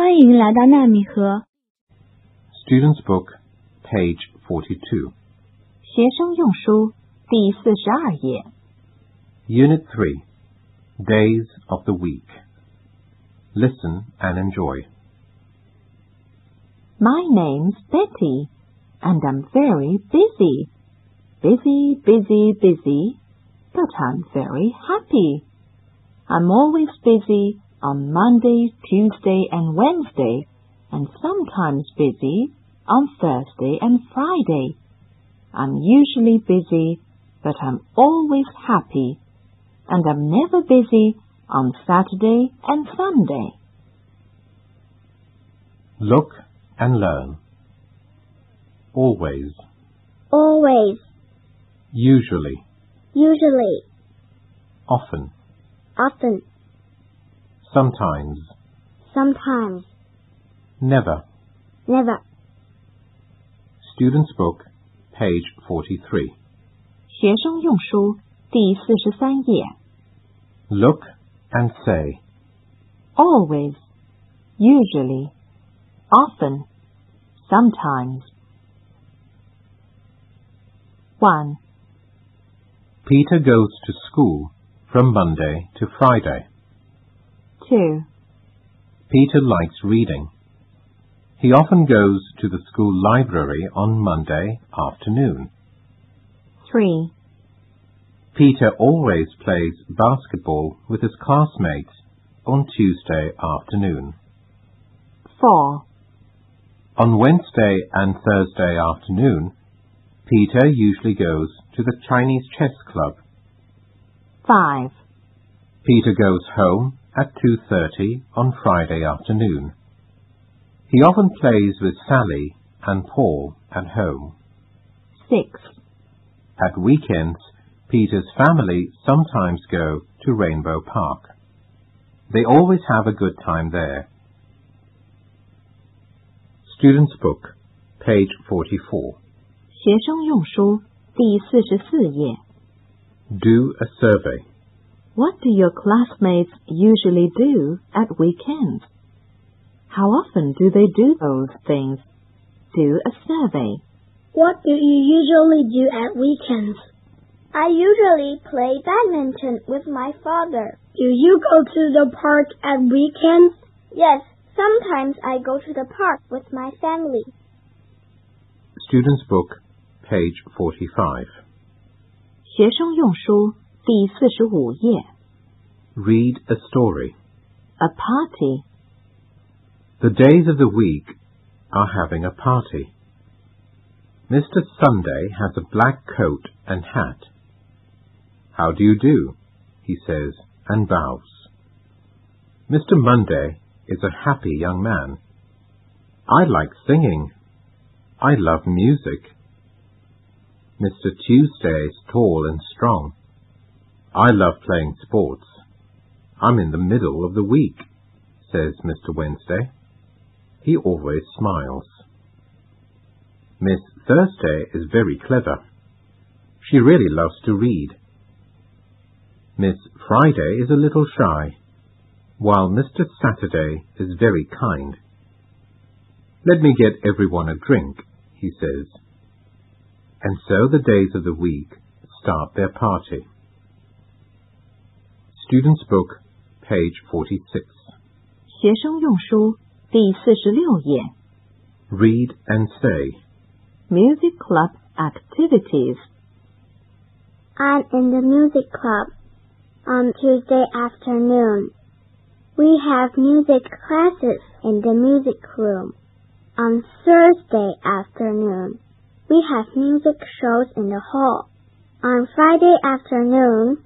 欢迎来到纳米盒。Students' Book, page forty-two. 学生用书第四十二页。Unit three, days of the week. Listen and enjoy. My name's Betty, and I'm very busy. Busy, busy, busy, but I'm very happy. I'm always busy on Monday, Tuesday, and Wednesday, and sometimes busy on Thursday and Friday. I'm usually busy, but I'm always happy, and I'm never busy on Saturday and Sunday. Look and learn. Always. always Usually. usually Often. often Sometimes. sometimes Never. never Student's Book, page 43. 学生用书第四十三页。 Look and say. always, usually, often, sometimes. 1. Peter goes to school from Monday to Friday. 2. Peter likes reading. He often goes to the school library on Monday afternoon. 3. Peter always plays basketball with his classmates on Tuesday afternoon. 4. On Wednesday and Thursday afternoon, Peter usually goes to the Chinese chess club. 5. Peter goes home at 2.30 on Friday afternoon. He often plays with Sally and Paul at home. 6. At weekends, Peter's family sometimes go to Rainbow Park. They always have a good time there. Student's Book, page 44. 学生用书第四十四页。 Do a survey. What do your classmates usually do at weekends? How often do they do those things? Do a survey. What do you usually do at weekends? I usually play badminton with my father. Do you go to the park at weekends? Yes, sometimes I go to the park with my family. Student's Book, page 45. 学生用书 第四十五页。 Read a story. A party. The days of the week are having a party. Mr. Sunday has a black coat and hat. How do you do? he says and bows. Mr. Monday is a happy young man. I like singing. I love music. Mr. Tuesday is tall and strong. I love playing sports. I'm in the middle of the week, says Mr. Wednesday. He always smiles. Miss Thursday is very clever. She really loves to read. Miss Friday is a little shy, while Mr. Saturday is very kind. Let me get everyone a drink, he says. And so the days of the week start their party. Student's Book, page 46. 学生用书第四十六页。 Read and say. Music club activities. I'm in the music club on Tuesday afternoon. We have music classes in the music room. On Thursday afternoon, we have music shows in the hall. On Friday afternoon,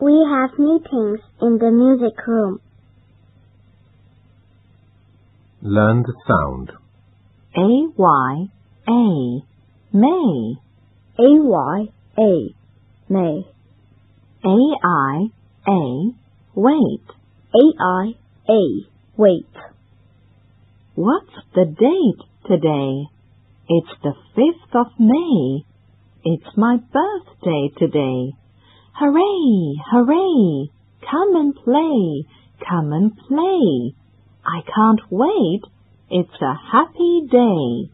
we have meetings in the music room. Learn the sound. A Y A. May. A Y A May. A I A. Wait. A I A Wait. What's the date today? It's the 5th of May. It's my birthday today. Hooray! Hooray! Come and play! Come and play! I can't wait. It's a happy day.